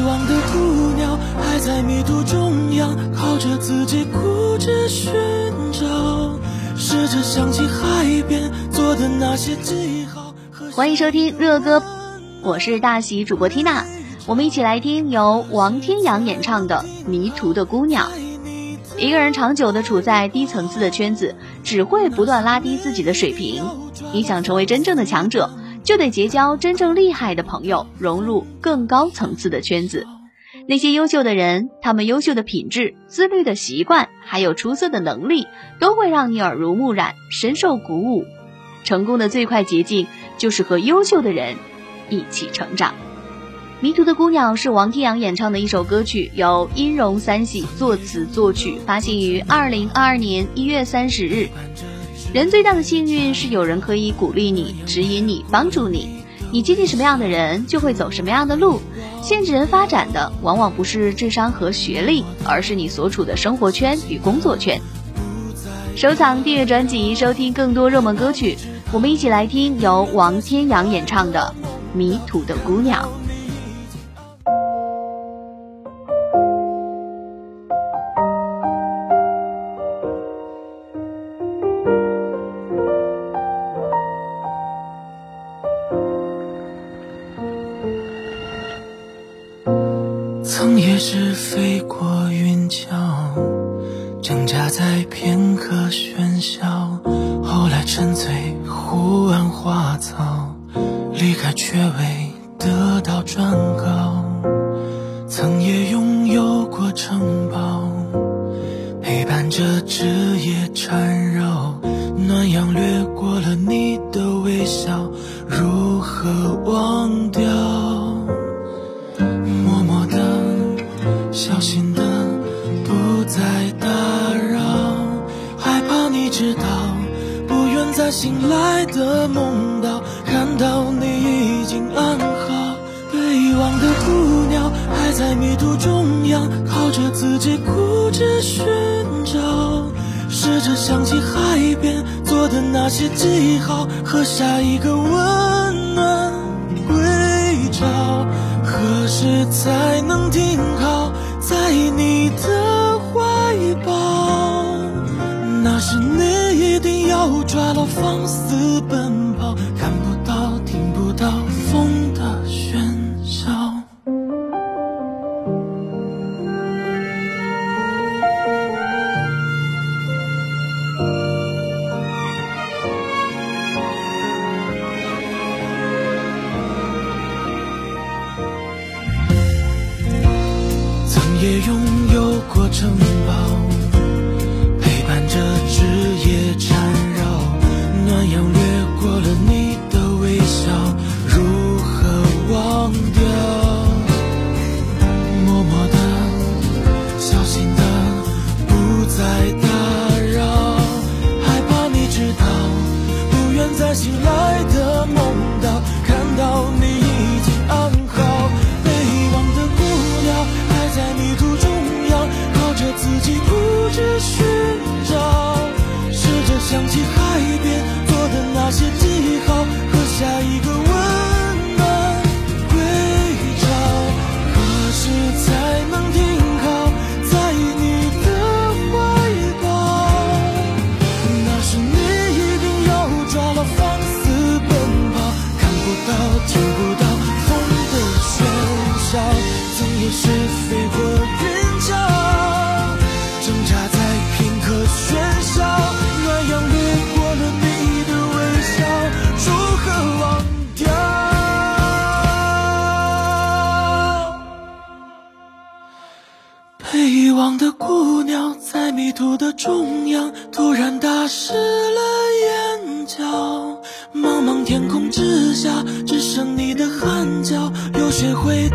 被忘的姑娘还在迷途中央，靠着自己固执寻找，试着想起海边做的那些记号。欢迎收听热歌，我是大喜主播缇娜，我们一起来听由王天阳演唱的《迷途的姑娘》。一个人长久的处在低层次的圈子，只会不断拉低自己的水平。你想成为真正的强者，就得结交真正厉害的朋友，融入更高层次的圈子。那些优秀的人，他们优秀的品质、自律的习惯，还有出色的能力，都会让你耳濡目染，深受鼓舞。成功的最快捷径，就是和优秀的人一起成长。迷途的姑娘是王天阳演唱的一首歌曲，由音容三喜作词作曲，发行于二零二二年一月三十日。人最大的幸运是有人可以鼓励你、指引你、帮助你。你接近什么样的人，就会走什么样的路。限制人发展的，往往不是智商和学历，而是你所处的生活圈与工作圈。收藏、订阅专辑，收听更多热门歌曲。我们一起来听由王天阳演唱的《迷途的姑娘》。也是飞过云霄，挣扎在片刻喧嚣，后来沉醉湖岸花草，离开却未得到转告。曾也拥有过城堡，陪伴着枝叶缠绕在醒来的梦到，看到你已经安好。被遗忘的孤鸟还在迷途中央，靠着自己固执寻找，试着想起海边做的那些记号和下一个温暖归巢，何时才能一定要抓牢放肆奔跑，看不到，听不到风的喧嚣。曾也拥有过城堡，想起海被遗忘的姑娘，在迷途的中央，突然打湿了眼角。茫茫天空之下，只剩你的汗脚，又学会。